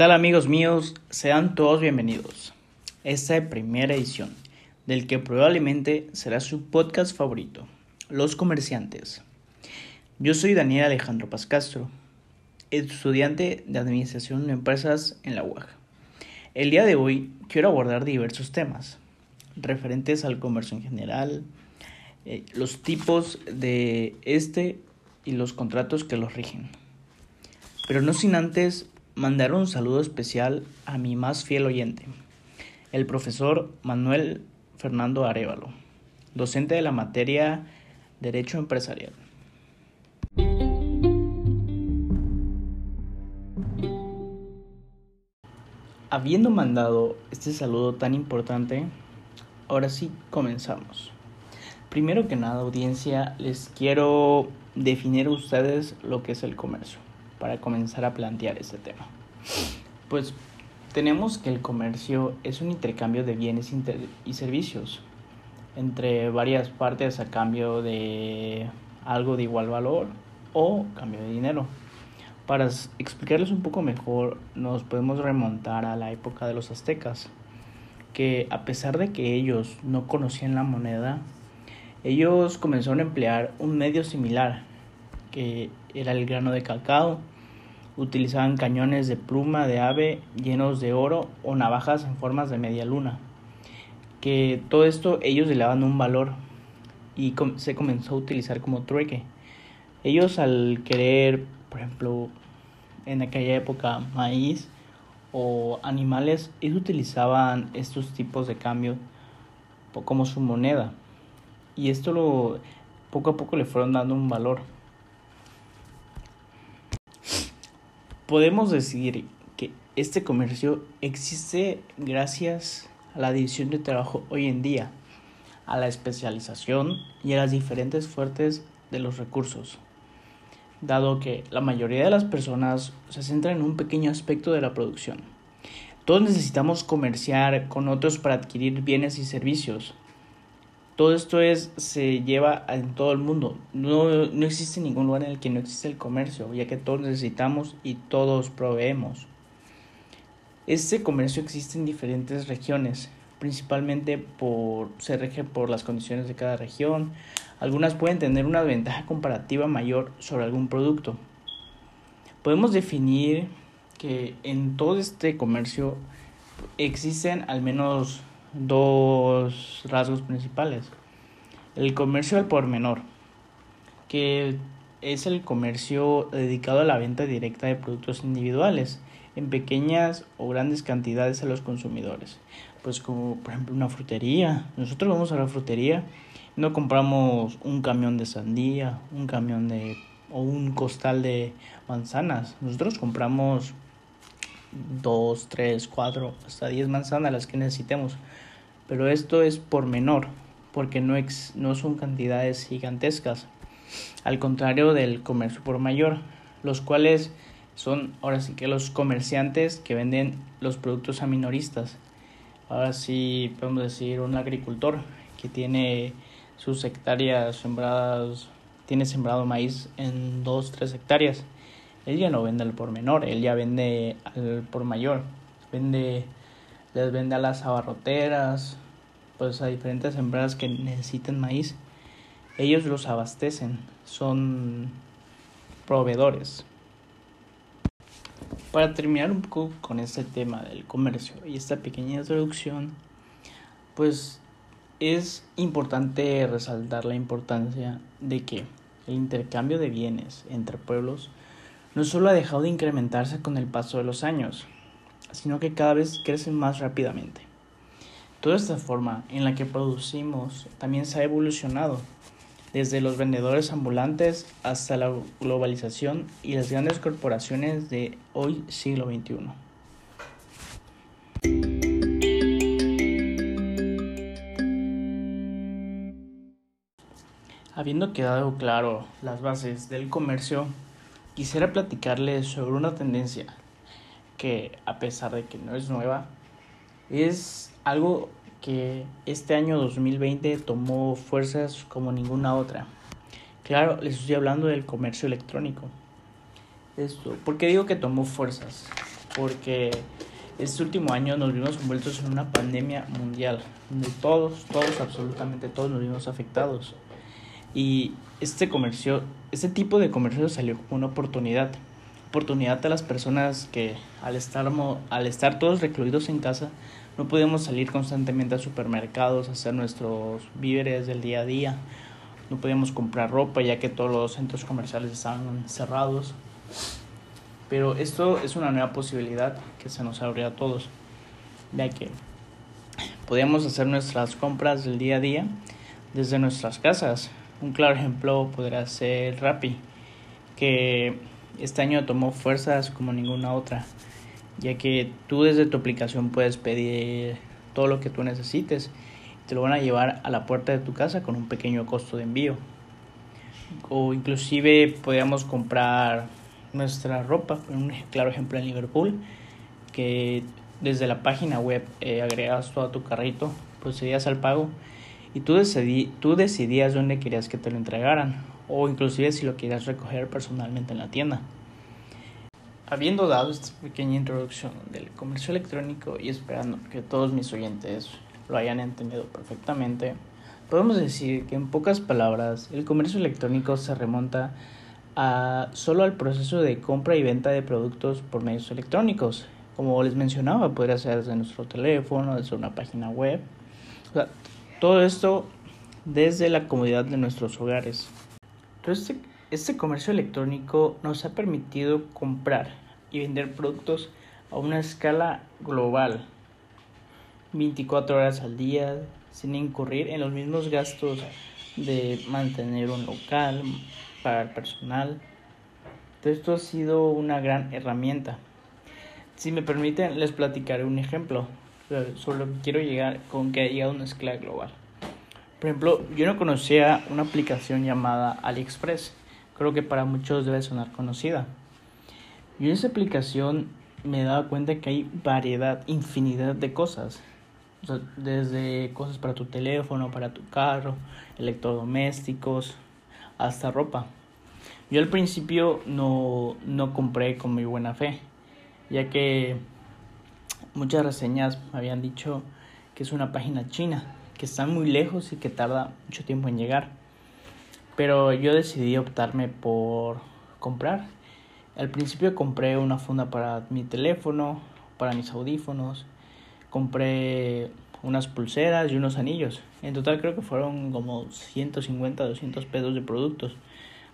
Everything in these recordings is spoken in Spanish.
¿Qué tal amigos míos? Sean todos bienvenidos. Esta primera edición del que probablemente será su podcast favorito, Los Comerciantes. Yo soy Daniel Alejandro Pascastro, estudiante de Administración de Empresas en la UAG. El día de hoy quiero abordar diversos temas referentes al comercio en general, eh, los tipos de este y los contratos que los rigen. Pero no sin antes mandar un saludo especial a mi más fiel oyente, el profesor Manuel Fernando Arevalo, docente de la materia Derecho Empresarial. Habiendo mandado este saludo tan importante, ahora sí comenzamos. Primero que nada, audiencia, les quiero definir a ustedes lo que es el comercio, para comenzar a plantear este tema. Pues tenemos que el comercio es un intercambio de bienes y servicios entre varias partes a cambio de algo de igual valor o cambio de dinero. Para explicarles un poco mejor, nos podemos remontar a la época de los aztecas, que a pesar de que ellos no conocían la moneda, ellos comenzaron a emplear un medio similar, que era el grano de cacao. Utilizaban cañones de pluma de ave llenos de oro o navajas en formas de media luna. Que todo esto ellos le daban un valor y se comenzó a utilizar como trueque. Ellos al querer, por ejemplo, en aquella época maíz o animales, ellos utilizaban estos tipos de cambio como su moneda. Y esto lo poco a poco le fueron dando un valor. Podemos decir que este comercio existe gracias a la división de trabajo hoy en día, a la especialización y a las diferentes fuertes de los recursos dado que la mayoría de las personas se centran en un pequeño aspecto de la producción. Todos necesitamos comerciar con otros para adquirir bienes y servicios. Todo esto es, se lleva en todo el mundo. No, no existe ningún lugar en el que no existe el comercio, ya que todos necesitamos y todos proveemos. Este comercio existe en diferentes regiones, principalmente por se por las condiciones de cada región, algunas pueden tener una ventaja comparativa mayor sobre algún producto. Podemos definir que en todo este comercio existen al menos dos rasgos principales. El comercio al por menor, que es el comercio dedicado a la venta directa de productos individuales en pequeñas o grandes cantidades a los consumidores. Pues como por ejemplo una frutería. Nosotros vamos a la frutería no compramos un camión de sandía, un camión de o un costal de manzanas. Nosotros compramos dos, tres, cuatro, hasta diez manzanas las que necesitemos. Pero esto es por menor, porque no, ex, no son cantidades gigantescas. Al contrario del comercio por mayor, los cuales son ahora sí que los comerciantes que venden los productos a minoristas. Ahora sí podemos decir un agricultor que tiene sus hectáreas sembradas, tiene sembrado maíz en 2, 3 hectáreas. Él ya no vende al por menor, él ya vende al por mayor. Vende, les vende a las abarroteras, pues a diferentes sembradas que necesiten maíz. Ellos los abastecen, son proveedores. Para terminar un poco con este tema del comercio y esta pequeña introducción, pues es importante resaltar la importancia de que el intercambio de bienes entre pueblos no solo ha dejado de incrementarse con el paso de los años, sino que cada vez crece más rápidamente. Toda esta forma en la que producimos también se ha evolucionado, desde los vendedores ambulantes hasta la globalización y las grandes corporaciones de hoy siglo XXI. Habiendo quedado claro las bases del comercio, quisiera platicarles sobre una tendencia que, a pesar de que no es nueva, es algo que este año 2020 tomó fuerzas como ninguna otra. Claro, les estoy hablando del comercio electrónico. Esto, ¿Por qué digo que tomó fuerzas? porque este último año nos vimos envueltos en una pandemia mundial, donde todos, todos, absolutamente todos nos vimos afectados. Y este comercio, este tipo de comercio salió como una oportunidad. Oportunidad a las personas que al estar, al estar todos recluidos en casa no podíamos salir constantemente a supermercados a hacer nuestros víveres del día a día. No podíamos comprar ropa ya que todos los centros comerciales estaban cerrados. Pero esto es una nueva posibilidad que se nos abrió a todos, ya que podíamos hacer nuestras compras del día a día desde nuestras casas. Un claro ejemplo podría ser Rappi, que este año tomó fuerzas como ninguna otra, ya que tú desde tu aplicación puedes pedir todo lo que tú necesites y te lo van a llevar a la puerta de tu casa con un pequeño costo de envío. O inclusive podíamos comprar nuestra ropa. Un claro ejemplo en Liverpool, que desde la página web eh, todo a tu carrito, procedías al pago y tú decidías dónde querías que te lo entregaran o inclusive si lo querías recoger personalmente en la tienda. Habiendo dado esta pequeña introducción del comercio electrónico y esperando que todos mis oyentes lo hayan entendido perfectamente, podemos decir que en pocas palabras el comercio electrónico se remonta solo al proceso de compra y venta de productos por medios electrónicos. Como les mencionaba, podría ser desde nuestro teléfono, desde una página web. todo esto desde la comodidad de nuestros hogares. Entonces, este, este comercio electrónico nos ha permitido comprar y vender productos a una escala global, 24 horas al día, sin incurrir en los mismos gastos de mantener un local, para el personal. esto ha sido una gran herramienta. Si me permiten, les platicaré un ejemplo sobre lo que quiero llegar con que ha llegado una escala global. Por ejemplo, yo no conocía una aplicación llamada AliExpress. Creo que para muchos debe sonar conocida. Y en esa aplicación me he dado cuenta que hay variedad, infinidad de cosas. desde cosas para tu teléfono, para tu carro, electrodomésticos, hasta ropa. Yo al principio no, no compré con muy buena fe, ya que muchas reseñas me habían dicho que es una página china, que está muy lejos y que tarda mucho tiempo en llegar. Pero yo decidí optarme por comprar. Al principio compré una funda para mi teléfono, para mis audífonos, compré unas pulseras y unos anillos. En total creo que fueron como 150, 200 pesos de productos.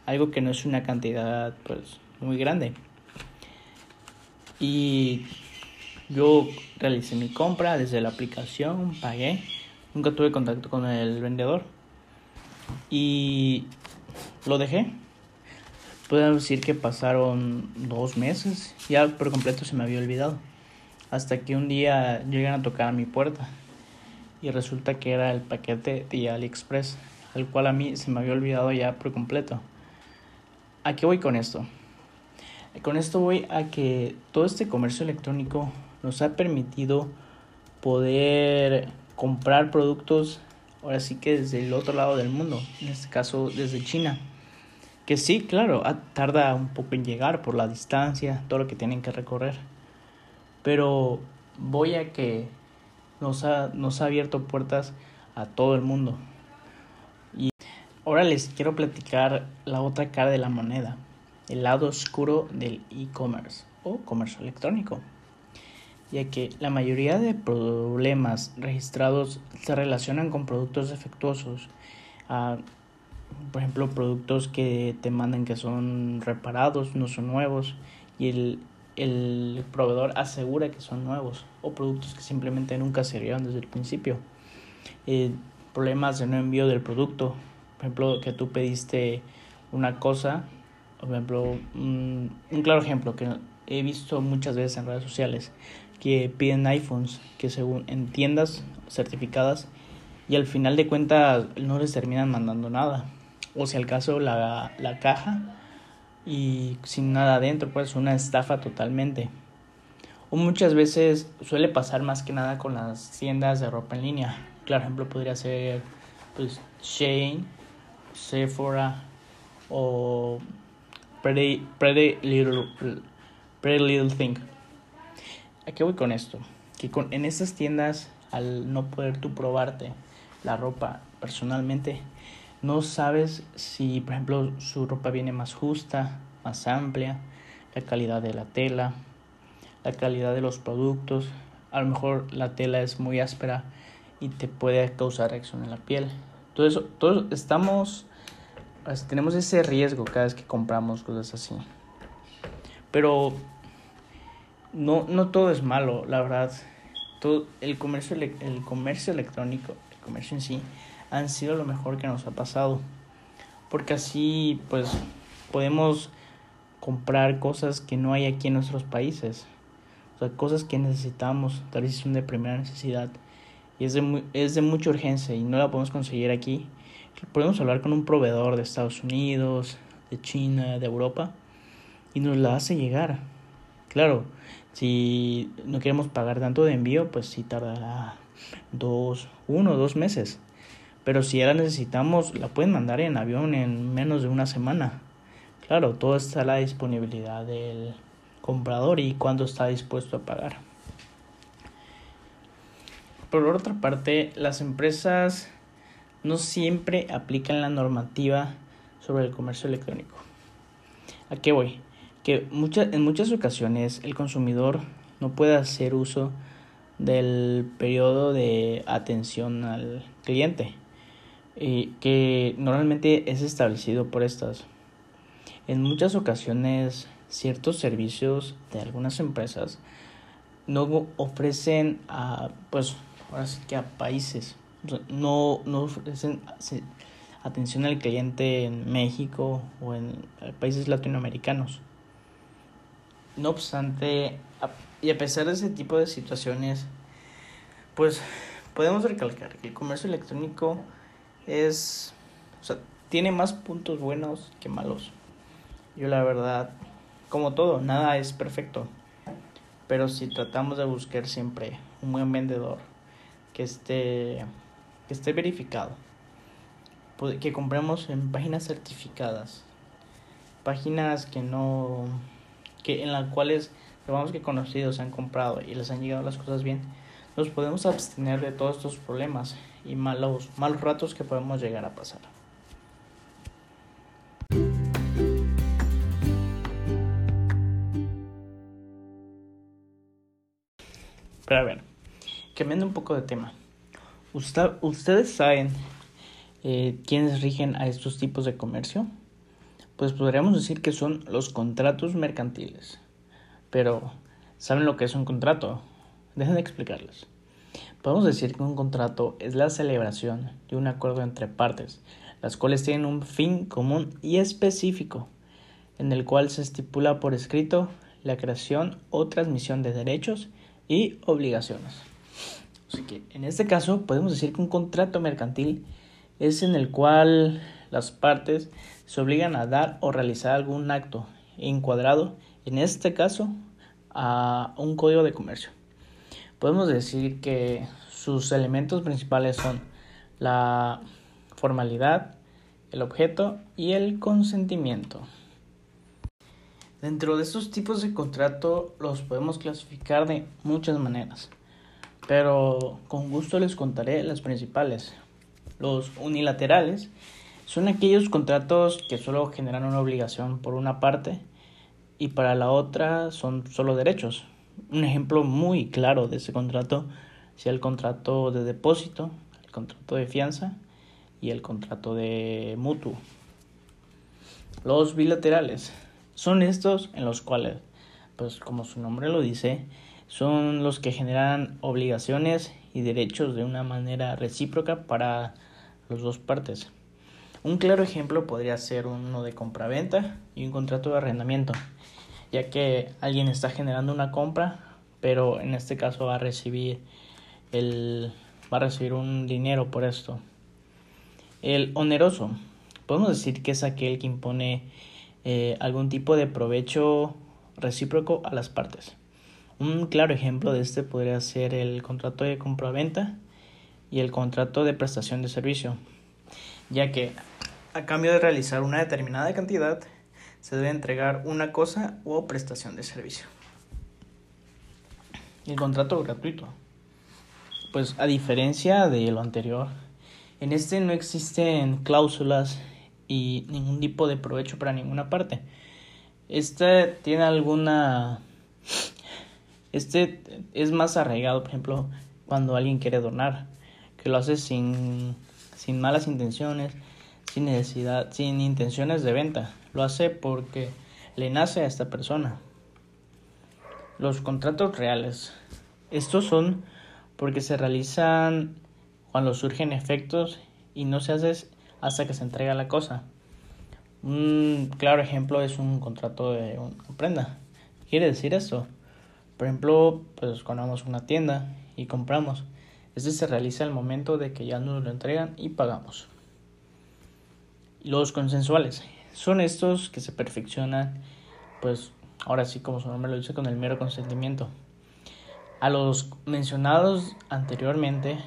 Algo que no es una cantidad pues muy grande. Y yo realicé mi compra desde la aplicación, pagué. Nunca tuve contacto con el vendedor. Y lo dejé. Puedo decir que pasaron dos meses. Ya por completo se me había olvidado. Hasta que un día llegan a tocar a mi puerta y resulta que era el paquete de AliExpress, el cual a mí se me había olvidado ya por completo. ¿A qué voy con esto? Con esto voy a que todo este comercio electrónico nos ha permitido poder comprar productos ahora sí que desde el otro lado del mundo, en este caso desde China. Que sí, claro, tarda un poco en llegar por la distancia, todo lo que tienen que recorrer. Pero voy a que nos ha, nos ha abierto puertas a todo el mundo. Y ahora les quiero platicar la otra cara de la moneda, el lado oscuro del e-commerce o comercio electrónico, ya que la mayoría de problemas registrados se relacionan con productos defectuosos. Ah, por ejemplo, productos que te mandan que son reparados, no son nuevos, y el, el proveedor asegura que son nuevos o productos que simplemente nunca se vieron desde el principio. Eh, problemas de no envío del producto, por ejemplo, que tú pediste una cosa, por ejemplo, un, claro ejemplo que he visto muchas veces en redes sociales, que piden iPhones que según en tiendas certificadas y al final de cuentas no les terminan mandando nada. O si al caso la, la caja y sin nada adentro, pues una estafa totalmente. O muchas veces suele pasar más que nada con las tiendas de ropa en línea. Claro ejemplo podría ser pues Shane, Sephora o Pretty, Pretty, Little, Pretty Little Thing. ¿A qué voy con esto? Que con, en estas tiendas, al no poder tú probarte la ropa personalmente, no sabes si, por ejemplo, su ropa viene más justa, más amplia, la calidad de la tela, la calidad de los productos. A lo mejor la tela es muy áspera y te puede causar reacción en la piel. Eso, todos estamos, tenemos ese riesgo cada vez que compramos cosas así. Pero no, no todo es malo, la verdad. Todo, el, comercio, el comercio electrónico, el comercio en sí, han sido lo mejor que nos ha pasado. Porque así, pues, podemos comprar cosas que no hay aquí en nuestros países. O sea, cosas que necesitamos, tal vez son de primera necesidad. Y es de, es de mucha urgencia y no la podemos conseguir aquí. Podemos hablar con un proveedor de Estados Unidos, de China, de Europa, y nos la hace llegar. Claro, si no queremos pagar tanto de envío, pues sí tardará dos, uno dos meses. Pero si ya la necesitamos, la pueden mandar en avión en menos de una semana. Claro, todo está a la disponibilidad del comprador y cuándo está dispuesto a pagar. Por otra parte, las empresas no siempre aplican la normativa sobre el comercio electrónico. ¿A qué voy? Que en muchas ocasiones el consumidor no puede hacer uso del periodo de atención al cliente que normalmente es establecido por estas. En muchas ocasiones, ciertos servicios de algunas empresas no ofrecen a, pues, ahora sí que a países, no, no ofrecen atención al cliente en México o en países latinoamericanos. No obstante, y a pesar de ese tipo de situaciones, pues podemos recalcar que el comercio electrónico es, o sea, tiene más puntos buenos que malos. Yo la verdad, como todo, nada es perfecto. Pero si tratamos de buscar siempre un buen vendedor que esté, que esté verificado, que compremos en páginas certificadas, páginas que no, que en las cuales vamos que conocidos han comprado y les han llegado las cosas bien, nos podemos abstener de todos estos problemas y malos, malos ratos que podemos llegar a pasar. Pero a ver, cambiando un poco de tema. ¿Ustedes saben eh, quiénes rigen a estos tipos de comercio? Pues podríamos decir que son los contratos mercantiles. Pero, ¿saben lo que es un contrato? Dejen de explicarles. Podemos decir que un contrato es la celebración de un acuerdo entre partes, las cuales tienen un fin común y específico, en el cual se estipula por escrito la creación o transmisión de derechos y obligaciones. Así que en este caso podemos decir que un contrato mercantil es en el cual las partes se obligan a dar o realizar algún acto encuadrado, en este caso, a un código de comercio podemos decir que sus elementos principales son la formalidad, el objeto y el consentimiento. Dentro de estos tipos de contrato los podemos clasificar de muchas maneras, pero con gusto les contaré las principales. Los unilaterales son aquellos contratos que solo generan una obligación por una parte y para la otra son solo derechos, un ejemplo muy claro de ese contrato sea el contrato de depósito, el contrato de fianza y el contrato de mutuo. Los bilaterales son estos en los cuales, pues como su nombre lo dice, son los que generan obligaciones y derechos de una manera recíproca para las dos partes. Un claro ejemplo podría ser uno de compraventa y un contrato de arrendamiento ya que alguien está generando una compra, pero en este caso va a recibir el va a recibir un dinero por esto. El oneroso, podemos decir que es aquel que impone eh, algún tipo de provecho recíproco a las partes. Un claro ejemplo de este podría ser el contrato de compra-venta y el contrato de prestación de servicio, ya que a cambio de realizar una determinada cantidad se debe entregar una cosa o prestación de servicio. el contrato gratuito. Pues a diferencia de lo anterior, en este no existen cláusulas y ningún tipo de provecho para ninguna parte. Este tiene alguna... Este es más arraigado, por ejemplo, cuando alguien quiere donar, que lo hace sin, sin malas intenciones, sin necesidad, sin intenciones de venta. Lo hace porque le nace a esta persona. Los contratos reales. Estos son porque se realizan cuando surgen efectos y no se hace hasta que se entrega la cosa. Un claro ejemplo es un contrato de una prenda. Quiere decir esto. Por ejemplo, pues cuando vamos a una tienda y compramos. Este se realiza al momento de que ya nos lo entregan y pagamos. Los consensuales son estos que se perfeccionan, pues ahora sí como su nombre lo dice, con el mero consentimiento. A los mencionados anteriormente,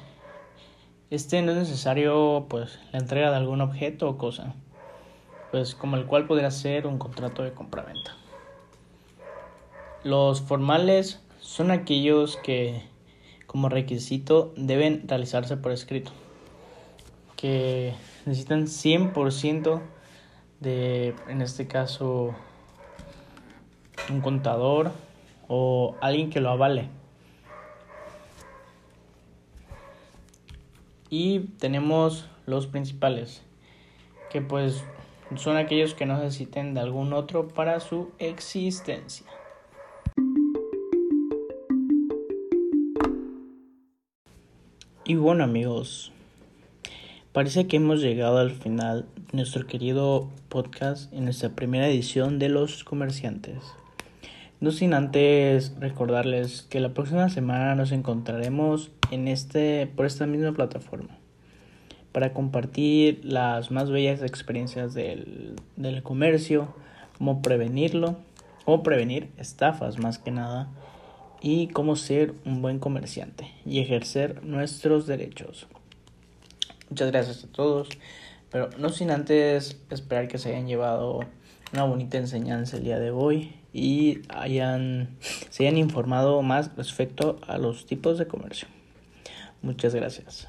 este no es necesario pues la entrega de algún objeto o cosa, pues como el cual podría ser un contrato de compraventa. Los formales son aquellos que como requisito deben realizarse por escrito, que necesitan 100% de, en este caso, un contador o alguien que lo avale. Y tenemos los principales, que pues son aquellos que no necesiten de algún otro para su existencia. Y bueno amigos, parece que hemos llegado al final de nuestro querido podcast en nuestra primera edición de Los Comerciantes. No sin antes recordarles que la próxima semana nos encontraremos en este, por esta misma plataforma para compartir las más bellas experiencias del, del comercio, cómo prevenirlo, cómo prevenir estafas más que nada y cómo ser un buen comerciante y ejercer nuestros derechos. Muchas gracias a todos, pero no sin antes esperar que se hayan llevado una bonita enseñanza el día de hoy y hayan, se hayan informado más respecto a los tipos de comercio. Muchas gracias.